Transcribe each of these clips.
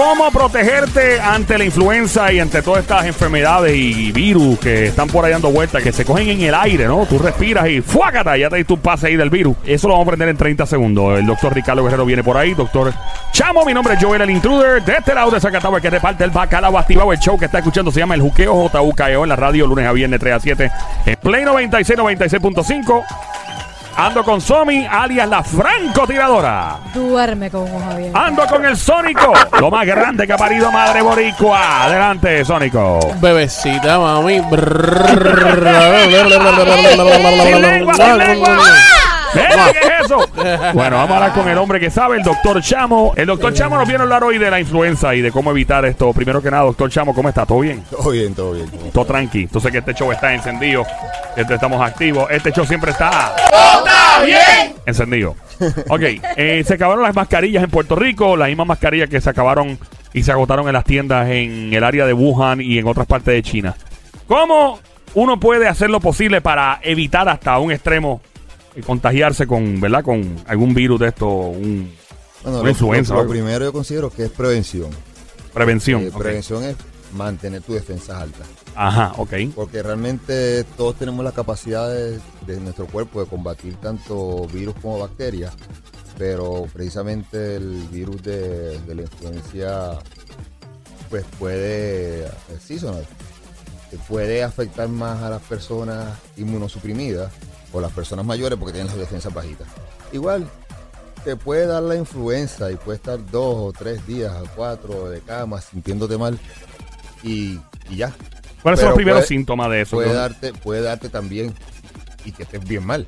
cómo protegerte ante la influenza y ante todas estas enfermedades y virus que están por ahí dando vueltas, que se cogen en el aire, ¿no? Tú respiras y ¡fuácata! Ya te diste un pase ahí del virus. Eso lo vamos a aprender en 30 segundos. El doctor Ricardo Guerrero viene por ahí. Doctor Chamo, mi nombre es Joel el Intruder. De este lado de Zacatau, que reparte el bacalao activado. El show que está escuchando se llama El Juqueo JUKEO en la radio, lunes a viernes 3 a 7. En Play 96, 96.5. Ando con Somi, alias la francotiradora. Duerme con ojos abiertos. Ando con el Sónico, lo más grande que ha parido Madre Boricua. Adelante, Sónico. Bebecita, mami. Sin lengua, sin lengua. Mira, ¿Qué es eso? Bueno, vamos a hablar con el hombre que sabe, el doctor Chamo. El doctor Chamo nos viene a hablar hoy de la influenza y de cómo evitar esto. Primero que nada, doctor Chamo, ¿cómo está? ¿Todo bien? Todo bien, todo bien. Todo tranqui. Entonces que este show está encendido. Este estamos activos. Este show siempre está encendido. Ok, eh, se acabaron las mascarillas en Puerto Rico, las mismas mascarillas que se acabaron y se agotaron en las tiendas en el área de Wuhan y en otras partes de China. ¿Cómo uno puede hacer lo posible para evitar hasta un extremo eh, contagiarse con, ¿verdad? Con algún virus de esto, un, Bueno, una lo, influenza. lo- primero yo considero que es prevención. Prevención. Eh. Prevención es mantener tus defensas altas. Ajá, ok. Porque realmente todos tenemos la capacidad de, nuestro cuerpo de combatir tanto virus como bacterias, pero precisamente el virus de, de la influencia pues puede, seasonal, puede afectar más a las personas inmunosuprimidas o las personas mayores porque tienen las defensas bajitas. Igual, te puede dar la influenza y puede estar dos o tres días o cuatro de cama sintiéndote mal y, y ya. ¿Cuáles son los primeros puede- síntomas de eso? Puede darte, puede darte también y que estés bien mal.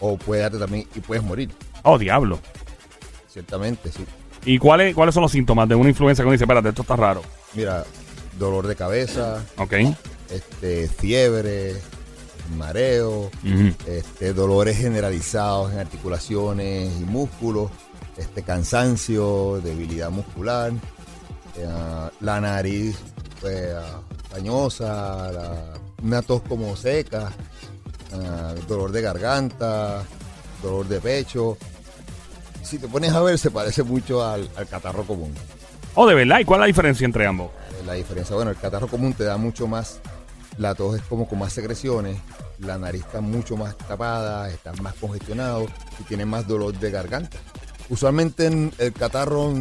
O puede darte también y puedes morir. Oh, diablo. Ciertamente, sí. ¿Y cuáles, cuáles son los síntomas de una influenza que uno dice, espérate, esto está raro? Mira, dolor de cabeza, Ok. este, fiebre, mareo, este, dolores generalizados en articulaciones y músculos, este, cansancio, debilidad muscular, eh, la nariz pues, la- una tos como seca, ah, dolor de garganta, dolor de pecho. Si te pones a ver, se parece mucho al, al catarro común. Oh, de verdad. ¿Y cuál es la diferencia entre ambos? Eh, La diferencia, bueno, el catarro común te da mucho más, la tos es como con más secreciones, la nariz está mucho más tapada, estás más congestionado y tienes más dolor de garganta. Usualmente en el catarro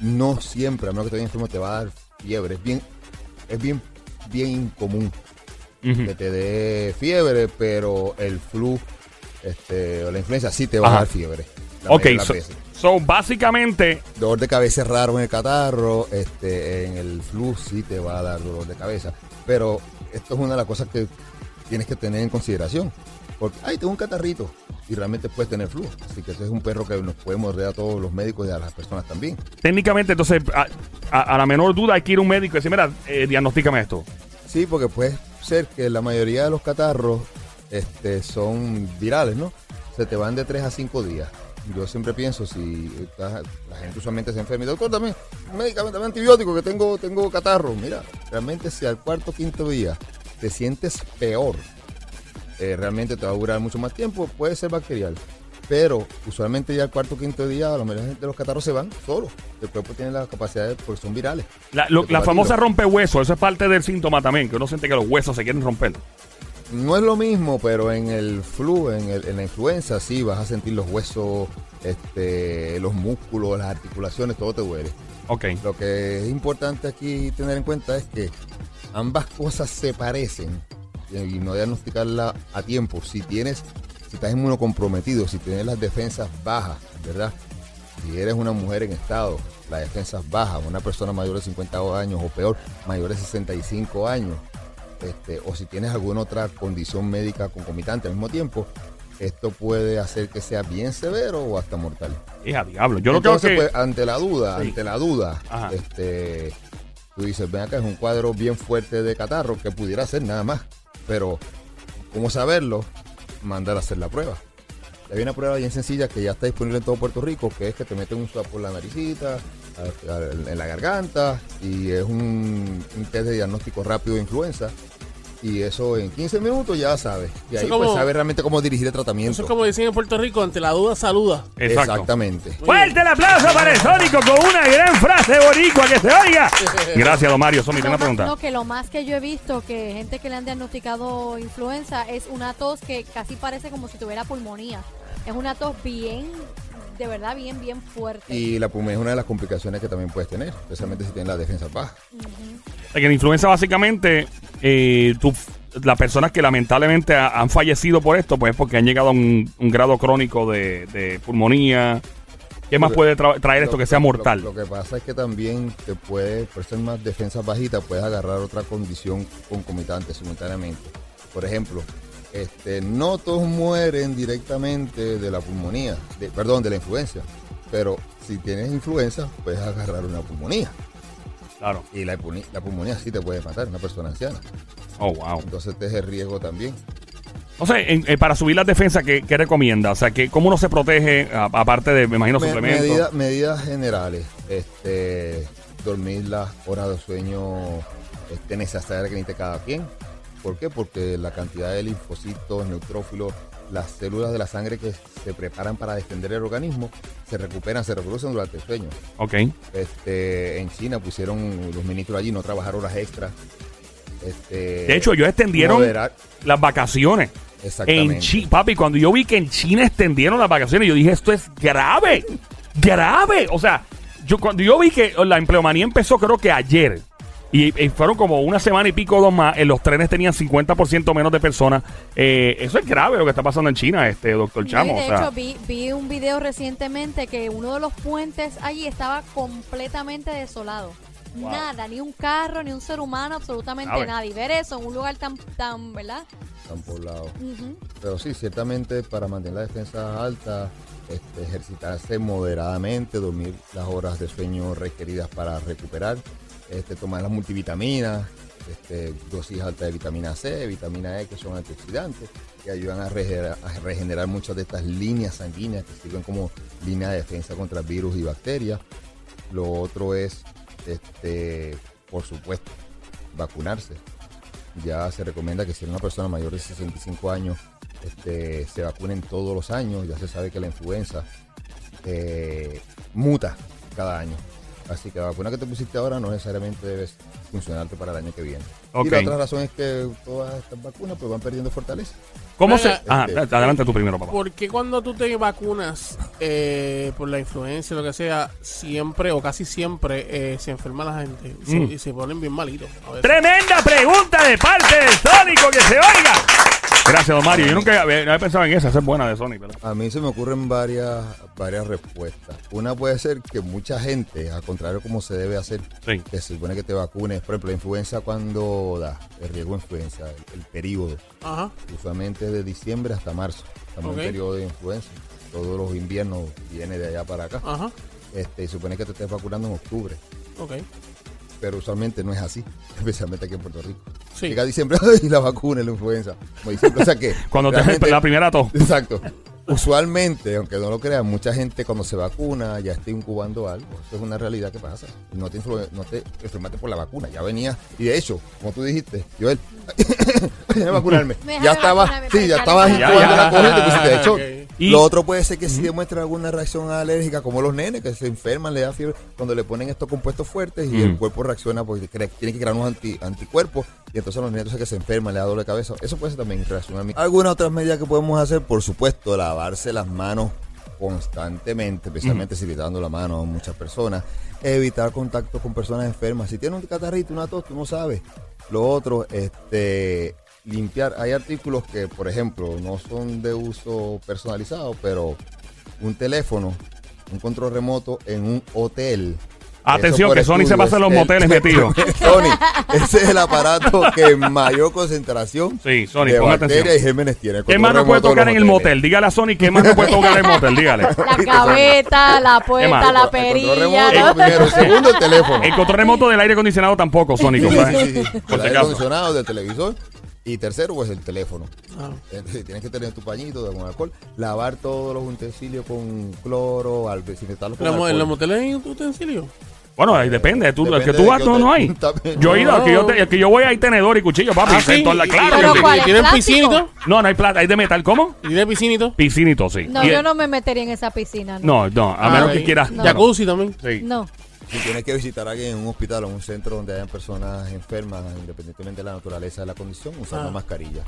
no siempre, a menos que vaya enfermo, te va a dar fiebre. Es bien, es bien, bien común Ujú. que te dé fiebre, pero el flu este, o la influenza sí te va Ajá. a dar fiebre. Ok, so, so, básicamente, Dolor de cabeza es raro en el catarro, este, en el flu sí te va a dar dolor de cabeza. Pero esto es una de las cosas que tienes que tener en consideración. Porque, ay, tengo un catarrito y realmente puedes tener flu. Así que ese es un perro que nos puede morder a todos los médicos y a las personas también. técnicamente, entonces, a, a- a la menor duda hay que ir a un médico y decir, mira, eh, diagnostícame esto. Sí, porque puede ser que la mayoría de los catarros este, son virales, ¿no? Se te van de 3 a 5 días. Yo siempre pienso, si la gente usualmente se enferma y doctor, también, médicamente, dame antibiótico, que tengo, tengo catarro. Mira, realmente si al cuarto o quinto día te sientes peor, eh, realmente te va a durar mucho más tiempo, puede ser bacterial. Pero usualmente ya al cuarto o quinto día, a la mayoría de los catarros se van solos. El cuerpo tiene la capacidad de, porque son virales. La, lo- la famosa rompehueso, eso es parte del síntoma también, que uno siente que los huesos se quieren romper. No es lo mismo, pero en el flu, en, el- en la influenza, sí vas a sentir los huesos, este, los músculos, las articulaciones, todo te duele. Ok. Lo que es importante aquí tener en cuenta es que ambas cosas se parecen y no diagnosticarla a tiempo. Si tienes, si estás inmunocomprometido, si tienes las defensas bajas, ¿verdad? Si eres una mujer en estado, las defensas bajas, una persona mayor de 50 años o peor, mayor de 65 años, este, o si tienes alguna otra condición médica concomitante al mismo tiempo, esto puede hacer que sea bien severo o hasta mortal. Hija, diablo. Yo lo Entonces, creo que. pues, ante la duda, Sí. ante la duda, Ajá. este, tú dices, ven acá, es un cuadro bien fuerte de catarro que pudiera ser nada más. Pero, ¿cómo saberlo? Mandar a hacer la prueba. Hay una prueba bien sencilla que ya está disponible en todo Puerto Rico, que es que te meten un swab por la naricita, a- a- en la garganta, y es un, un test de diagnóstico rápido de influenza. y eso en 15 minutos ya sabes. Y ahí como- pues sabe realmente cómo dirigir el tratamiento. Eso es como dicen en Puerto Rico, ante la duda, saluda. Exacto. Exactamente. Fuerte el aplauso para el Sónico con una gran frase boricua que se oiga. Gracias, don Mario. Tengo una pregunta. No, que lo más que yo he visto que gente que le han diagnosticado influenza es una tos que casi parece como si tuviera pulmonía. Es una tos bien, de verdad, bien, bien fuerte. Y la pulmonía es una de las complicaciones que también puedes tener, especialmente si tienes la defensa baja. O sea, que la influenza básicamente, eh, tú- las personas que lamentablemente ha- han fallecido por esto, pues es porque han llegado a un, un grado crónico de, de pulmonía. ¿Qué más Lo puede tra- traer esto Lo- que sea lo- mortal? Lo, que pasa es que también te puede, por ser más defensas bajitas, puedes agarrar otra condición concomitante simultáneamente. Por ejemplo, este, no todos mueren directamente de la pulmonía, de- perdón, de la influencia. Pero si tienes influenza, puedes agarrar una pulmonía. Claro. Y la, pulmonía- la pulmonía sí te puede matar, una persona anciana. Oh, wow. Entonces te es el riesgo también. O sea, en- eh, para subir las defensas, ¿qué, qué recomienda? O sea, que ¿cómo uno se protege? a- aparte de, me imagino, Me- suplementos. medida- medidas generales. Este, dormir las horas de sueño este, necesarias que necesite cada quien. ¿Por qué? Porque la cantidad de linfocitos, neutrófilos, las células de la sangre que se preparan para defender el organismo, se recuperan, se reproducen durante el sueño. Ok. Este, en China pusieron los ministros allí no trabajar horas extras. Este, De hecho, ellos extendieron moderar- las vacaciones. Exactamente. En China, papi, cuando yo vi que en China extendieron las vacaciones, yo dije, esto es grave. Grave. O sea, yo cuando yo vi que la empleomanía empezó, creo que ayer. Y, y fueron como una semana y pico dos más. En los trenes tenían 50% menos de personas. Eh, eso es grave lo que está pasando en China, este doctor Chamo. de o sea, hecho, vi, vi un video recientemente que uno de los puentes allí estaba completamente desolado. Wow. Nada, ni un carro, ni un ser humano, absolutamente nada. Y ver eso en un lugar tan, tan ¿verdad? Están poblados. Ujú. Pero sí, ciertamente para mantener la defensa alta, este, ejercitarse moderadamente, dormir las horas de sueño requeridas para recuperar, este, tomar las multivitaminas, este, dosis altas de vitamina C, vitamina E, que son antioxidantes, que ayudan a regenerar, muchas de estas líneas sanguíneas que sirven como línea de defensa contra virus y bacterias. Lo otro es, este, por supuesto, vacunarse ya se recomienda que si una persona mayor de 65 años este, se vacunen todos los años. Ya se sabe que la influenza eh, muta cada año. Así que la vacuna que te pusiste ahora no necesariamente debes funcionarte para el año que viene. Ok. Y la otra razón es que todas estas vacunas pues van perdiendo fortaleza. ¿Cómo se.? Ah, este- adelante tú primero, papá. ¿Por qué cuando tú te vacunas eh, por la influencia o lo que sea, siempre o casi siempre eh, se enferma la gente y se, Mm. y se ponen bien malitos? Tremenda pregunta de parte del Sónico que se oiga. Gracias, don Mario. Yo nunca había, no había pensado en esa. Esa es buena de Sonic, ¿verdad? A mí se me ocurren varias, varias respuestas. Una puede ser que mucha gente, al contrario como se debe hacer, Sí. que se supone que te vacunes. Por ejemplo, la influenza cuando da, el riesgo de influenza, el, el periodo. Ajá. usualmente de diciembre hasta marzo. Estamos Ok. en periodo de influenza. Todos los inviernos viene de allá para acá. Ajá. Este, y supone que te estés vacunando en octubre, Ok. Pero usualmente no es así, especialmente aquí en Puerto Rico. Sí. Llega diciembre y la vacuna y la influenza. Diciembre, o sea que Cuando te la primera tos. Exacto. Usualmente, aunque no lo crean, mucha gente cuando se vacuna ya está incubando algo. Eso es una realidad que pasa. No te, no te enfermaste por la vacuna, ya venía. Y de hecho, como tú dijiste, Joel, vacunarme. Ya estaba, vacunarme, sí, ya calmar. incubando la cosa y te pusiste. De hecho. Y- lo otro puede ser que si demuestra alguna reacción alérgica, como los nenes que se enferman, le da fiebre, cuando le ponen estos compuestos fuertes y el cuerpo reacciona porque cre- tiene que crear unos anti- anticuerpos y entonces los nenes que se enferman, le da doble cabeza. Eso puede ser también reaccionar. Algunas otras medidas que podemos hacer, por supuesto, lavarse las manos constantemente, especialmente si le está dando la mano a muchas personas. Evitar contacto con personas enfermas. Si tiene un catarrito, una tos, tú no sabes. Lo otro, este, limpiar. Hay artículos que, por ejemplo, no son de uso personalizado, pero un teléfono, un control remoto en un hotel. Atención, que Sony se pasa en los el- moteles metido. Sony, ese es el aparato que en mayor concentración Sí, Sony, de bacterias atención. y gérmenes tiene. ¿Qué más no puede tocar en el motel? Dígale a Sony qué más no puede tocar en el motel. Dígale. La gaveta, la puerta, la El control perilla. remoto, ¿no? primero. Segundo, el teléfono. El control remoto del aire acondicionado tampoco, Sony. Sí, compadre. sí, sí, El aire acondicionado, del televisor. Y tercero, pues el teléfono. Ah. Entonces, tienes que tener tu pañito con alcohol. Lavar todos los utensilios con cloro, al desinfectarlos con ¿En la mo- ¿En los alcohol. moteles hay utensilios? Bueno, ahí depende. Tú, el que tú de vas, no, no hay. También. Yo he ido, el que yo, No. te- el que yo voy hay tenedor y cuchillo, papi. Ah, sí. La- ¿Y- claro y-. ¿Tienen ¿Plástico? piscinito? No, no hay plata. ¿Hay de metal? ¿Cómo? ¿Tiene piscinito? Piscinito, sí. No, Y- yo no me metería en esa piscina. No, No. no, a Ah, menos ok. que quieras. No. Jacuzzi también. Sí. No. Si tienes que visitar a alguien en un hospital o en un centro donde hayan personas enfermas, independientemente de la naturaleza de la condición, usar Ah. la mascarilla.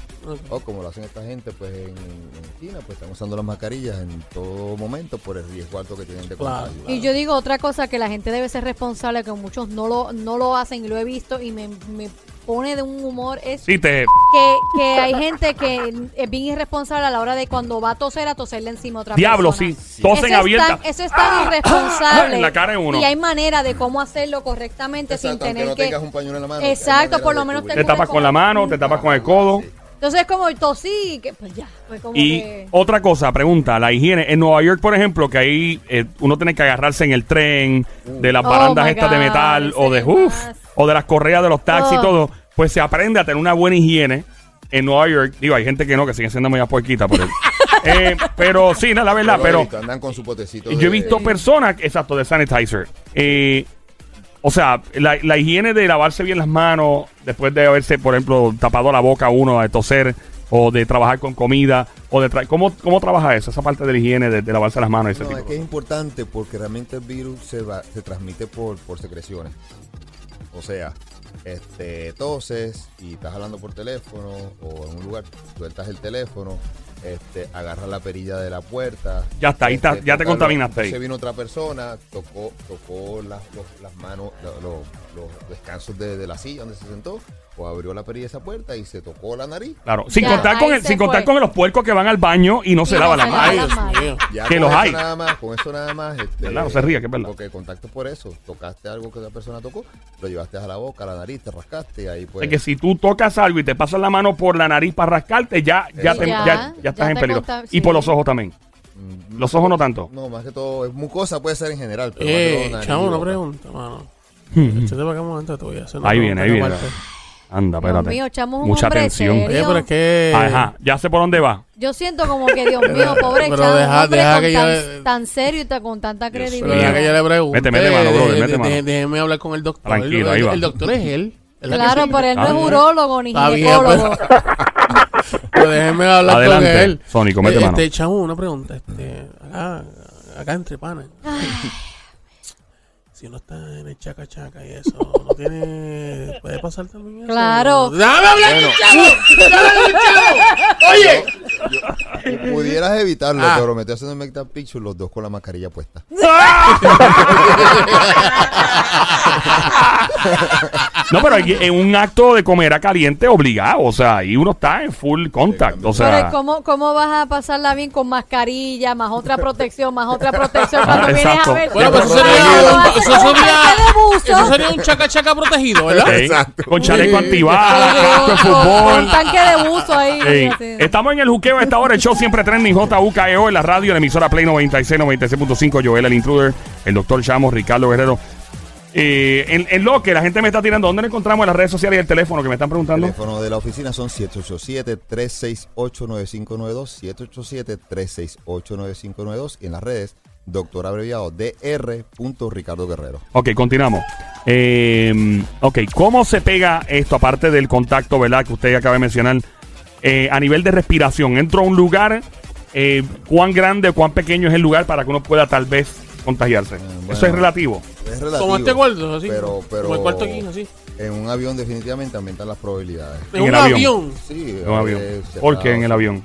O como lo hacen esta gente, pues en, en China, pues están usando las mascarillas en todo momento por el riesgo alto que tienen de Claro. contagio. Y yo digo otra cosa que la gente debe ser responsable, que muchos no lo, no lo hacen y lo he visto y me, me pone de un humor es Sí, te. que, que hay gente que es bien irresponsable a la hora de cuando va a toser a toserle encima a otra Diablo, persona. sí. Tosen Eso es abierta. tan- eso es tan irresponsable. En la cara de uno. Y hay manera de cómo hacerlo correctamente sin Exacto, tener no que... tengas un pañuelo en la mano. hay Exacto, por lo menos. Te tapas con la mano, te tapas con el codo. Entonces es como tosí, que pues ya, pues como Y que... otra cosa, pregunta, la higiene. En Nueva York, por ejemplo, que ahí eh, uno tiene que agarrarse en el tren, de las Oh, barandas estas de metal, o de ese uf, más. O de las correas de los taxis y Oh. todo, pues se aprende a tener una buena higiene en Nueva York. Digo, hay gente que no, que sigue siendo muy puerquita por él. Eh, pero sí, no, la verdad, pero andan con su potecito. yo he de- visto personas, exacto, de sanitizer. Eh, o sea, la, la higiene de lavarse bien las manos después de haberse, por ejemplo, tapado la boca uno de toser o de trabajar con comida o de tra- ¿cómo, cómo trabaja eso? Esa parte de la higiene de, de lavarse las manos y ese No, tipo es de que es cosas. importante porque realmente el virus se, va, se transmite por, por secreciones. O sea, este, toses y estás hablando por teléfono o en un lugar, sueltas el teléfono, este, agarras la perilla de la puerta. Ya está, ahí está, ya te contaminaste ahí. Se vino otra persona, tocó, tocó las, los- las manos, lo- lo- los descansos de, de la silla donde se sentó, o abrió la perilla de esa puerta y se tocó la nariz. Claro, sin Ya, contar con el, sin contar fue. con los puercos que van al baño y no se Y lavan no las se manos. Ay, lavan Dios las manos. mío. Ya Que con los eso hay. Nada más, con eso nada más. Este, ¿Verdad? No se ría, que es verdad. Porque contacto por eso. Tocaste algo que la persona tocó, lo llevaste a la boca, a la nariz, te rascaste y ahí pues. sea, que si tú tocas algo y te pasas la mano por la nariz para rascarte, ya, te- ya, ya- ya estás ya en te peligro. Y por sí. los ojos también. mm, Los ojos no tanto. No, más que todo, es mucosa puede ser en general. Pero más que Eh, todo nariz chamo, y una boca. pregunta, mano. Échate para acá un momento, te voy a hacer una Ahí viene, ahí pregunta viene. aparte. Anda, Dios espérate. mío, echamos un Mucha hombre tensión. serio. Oye, pero es que... Ajá, ya sé por dónde va. Yo siento como que, Dios mío, pobre Pero chavo, deja- un hombre deja con que yo tan, le- tan serio y ta- con tanta Pero credibilidad. deja que yo le pregunte. Mete, mete mano, brother, de- mete de- mano. de- Déjeme hablar con el doctor. Tranquilo, el, ahí va. El doctor es él. ¿verdad que Claro, sí? pero él no Ah, es bien. urólogo ni Está bien, ginecólogo. Pero déjeme hablar Adelante, con él. Sónico, mete Eh, mano. Este, chamo, una pregunta. Este, acá, acá entre panas. Si uno está en el chaca chaca y eso, no tiene. Puede pasar también eso. Claro. ¡Dame hablar, Bueno. chavo! ¡Dame hablar, chavo! ¡Oye! Pudieras evitarlo, Ah. pero meterse en el Make That Picture los dos con la mascarilla puesta. No, pero hay- en un acto de comer a caliente obligado. O sea, ahí uno está en full contact. O Pero sea, ¿cómo, ¿cómo vas a pasarla bien con mascarilla, más otra protección, más otra protección cuando Ah, vienes a ver? Bueno, pues eso sería, eso sería, eso un chaca chaca protegido, ¿verdad? sí, Exacto. con chaleco antibalas, con- fútbol. un tanque de buzo ahí. Sí. Estamos en el juqueo a esta hora. El show siempre trending JUKEO en la radio, en la emisora Play 96, 96.5. Joel, el intruder, el doctor Chamos, Ricardo Guerrero. Eh, en, en lo que la gente me está tirando, ¿dónde lo encontramos en las redes sociales y el teléfono que me están El preguntando? teléfono de la oficina son 787-368-9592, 787-368-9592 y en las redes, doctor abreviado DR. Ricardo Guerrero. Ok, continuamos. Eh, ok, ¿cómo se pega esto, aparte del contacto, ¿verdad? Que usted acaba de mencionar, eh, a nivel de respiración. Entro a un lugar, eh, ¿cuán grande o cuán pequeño es el lugar para que uno pueda tal vez contagiarse? bueno. Eso es relativo. Es relativo. Como este cuarto, así. Pero, pero Como el cuarto aquí, así. En un avión definitivamente aumentan las probabilidades. En, En un avión. avión. Sí, En un avión. eh, ¿Por qué en el avión?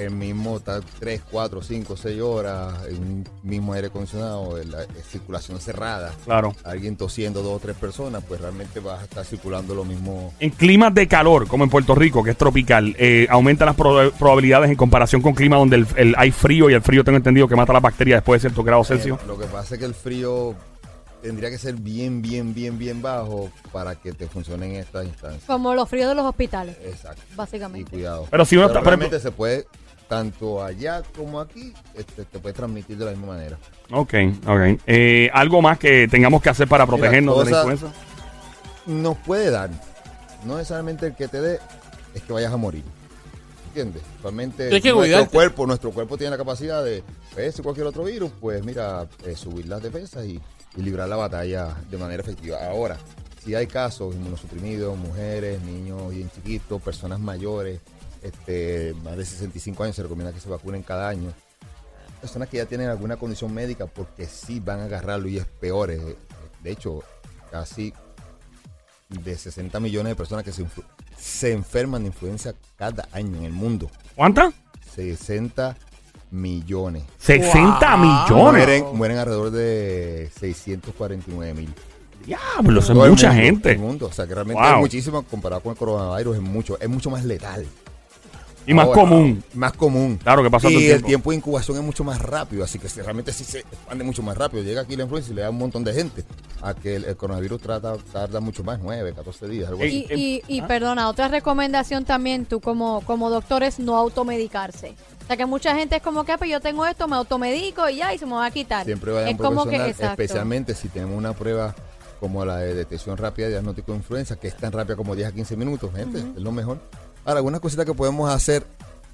El mismo está 3, 4, 5, 6 horas, en un mismo aire acondicionado, en la en circulación cerrada. Claro. Alguien tosiendo dos o tres personas, pues realmente vas a estar circulando lo mismo. En climas de calor, como en Puerto Rico, que es tropical, eh, aumentan las proba- probabilidades en comparación con clima donde el, el- hay frío y el frío tengo entendido que mata las bacterias después de ciertos grados Celsius. Eh, lo que pasa es que el frío tendría que ser bien, bien, bien, bien bajo para que te funcione en estas instancias. Como los fríos de los hospitales, Exacto. Y básicamente. cuidado. Pero si uno está- por realmente se puede, tanto allá como aquí, este, te puede transmitir de la misma manera. Ok, ok. Eh, ¿Algo más que tengamos que hacer para Mira, protegernos de la influenza? Nos puede dar, no necesariamente el que te dé es que vayas a morir. ¿Entiendes? Que nuestro cuidarte. cuerpo, nuestro cuerpo tiene la capacidad de, pues, si cualquier otro virus, pues mira, eh, subir las defensas y, y librar la batalla de manera efectiva. Ahora, si hay casos inmunosuprimidos, mujeres, niños bien chiquitos, personas mayores, este, más de 65 años, se recomienda que se vacunen cada año. Personas que ya tienen alguna condición médica porque sí van a agarrarlo y es peor. eh, De hecho, casi de 60 millones de personas que se, se enferman de influenza cada año en el mundo. ¿Cuántas? 60 millones. 60 Wow. millones. Mueren, mueren alrededor de 649 mil. Diablo, eso Todo es mucha mundo, gente. el mundo. O sea, que realmente Wow. es muchísimo comparado con el coronavirus, es mucho, es mucho más letal. Y más Ahora, común. Más común. Claro, que pasa todo Y el el tiempo. tiempo de incubación es mucho más rápido, así que si realmente sí se expande mucho más rápido. Llega aquí la influenza y le da un montón de gente. A que el, el coronavirus trata, tarda mucho más, 9, 14 días, algo así. Y, y, y perdona, otra recomendación también, tú como, como doctor, es no automedicarse. O sea que mucha gente es como que, "Ah, pues yo tengo esto, me automedico y ya, y se me va a quitar. Siempre vayan es como que, profesional, exacto. especialmente si tenemos una prueba como la de detección rápida de diagnóstico de influenza, que es tan rápida como 10 a 15 minutos, gente, es lo mejor. Ahora, algunas cositas que podemos hacer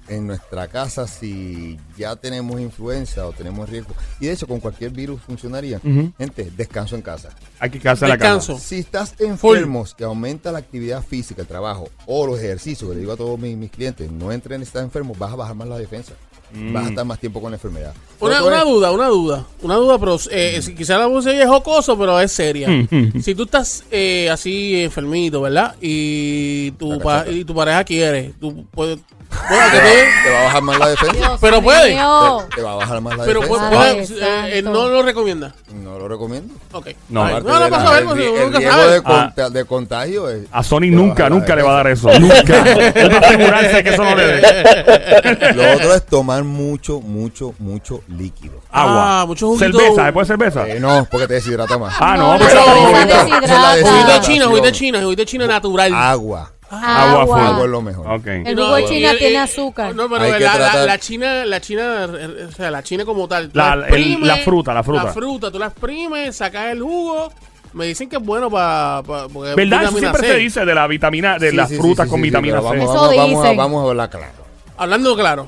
en nuestra casa si ya tenemos influenza o tenemos riesgo, y de hecho con cualquier virus funcionaría, gente, descanso en casa. Hay que quedarse en la casa. Si estás enfermo, que aumenta la actividad física, el trabajo o los ejercicios, que le digo a todos mis, mis clientes, no entren si estás enfermo, vas a bajar más la defensa. Vas a estar más tiempo con la enfermedad. Una, duda, una duda, una duda, pero eh, si- quizá la voz es jocoso, pero es seria. si tú estás eh, así enfermito, ¿verdad? Y tu, pa- y tu pareja quiere, tú puedes... te- te va a bajar más la defensa. Dios Pero puede. Te, te va a bajar más la pero defensa. puede- eh, eh, no lo recomienda. No lo recomiendo. Ok. No. No de a ver, porque nunca de, de contagio es- A Sony nunca, nunca le va a dar eso. Nunca. Él va a asegurarse que eso no le dé. Lo otro es tomar mucho, mucho, mucho líquido. Agua. Ah, mucho juguito. cerveza, ¿después cerveza? Eh, no, porque te deshidrata más. Ah, no, No, pero juguito. de. China, juguito de China, juguito de China natural. Agua. Agua full. Agua es lo mejor. Ok. El No, jugo de China y- tiene y- azúcar. No, pero Hay que la, la- tratar- la China, la China, eh, o sea, la China como tal. tú La- el- exprimes, la fruta, la fruta. La fruta, tú la exprimes, sacas el jugo. Me dicen que es bueno para. ¿Verdad? Eso siempre C. se dice de la vitamina, de Sí, las sí, sí, frutas sí, con sí, sí, vitamina pero C. Vamos, Eso vamos, vamos, a, dicen. vamos a hablar claro. Hablando claro.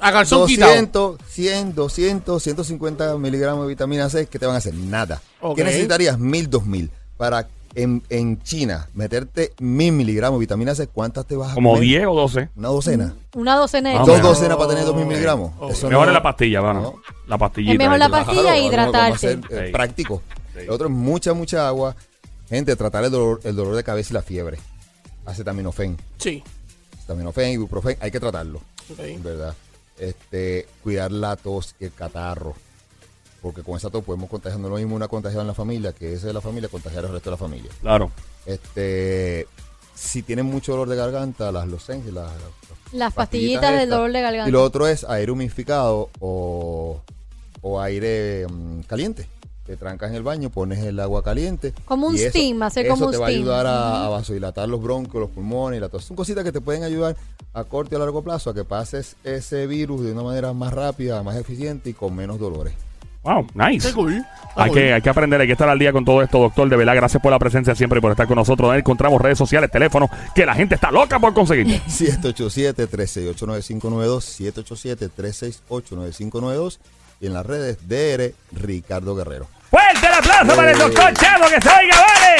A calzón quitado. 200, 100, 200, 150 miligramos de vitamina C que te van a hacer nada. Ok. ¿Qué necesitarías? 1000, 2000. Para en, en China meterte 1000 miligramos de vitamina C, ¿cuántas te vas a Como comer? 10 o 12. Una docena. Una docena de Dos docenas para tener 2000 miligramos. Ok. Eso Mejor no- es la pastilla, mano. no. La pastillita. Es mejor la pastilla Claro, e vamos- vamos a hidratarte. hacer, eh, Sí. práctico. Lo otro es mucha, mucha agua. Gente, tratar el dolor, el dolor de cabeza y la fiebre. Acetaminofén. Sí. Acetaminofén, ibuprofen, hay que tratarlo. Ok. ¿Verdad? Este, cuidar la tos y el catarro. Porque con esa tos podemos contagiar, no es lo mismo una contagiada en la familia que ese de la familia, contagiar al resto de la familia. Claro. Este, si tienen mucho dolor de garganta, las lozenges, las, Las pastillitas del estas. dolor de garganta. Y lo otro es aire humidificado o, o aire mm, caliente. Te trancas en el baño, pones el agua caliente. Como un eso- steam, hacer eso como un te va a steam. ayudar a, a vasodilatar los broncos, los pulmones y la tos. Son cositas que te pueden ayudar a corto y a largo plazo a que pases ese virus de una manera más rápida, más eficiente y con menos dolores. Wow, nice. Qué cool. Está Hay que, hay que aprender, hay que estar al día con todo esto, doctor. De verdad, gracias por la presencia siempre y por estar con nosotros. Encontramos redes sociales, teléfono, que la gente está loca por conseguir. 787-368-9592, 787-368-9592 y en las redes DR Ricardo Guerrero. ¡Fuerte el aplauso para el doctor Chavo que se oiga, vale!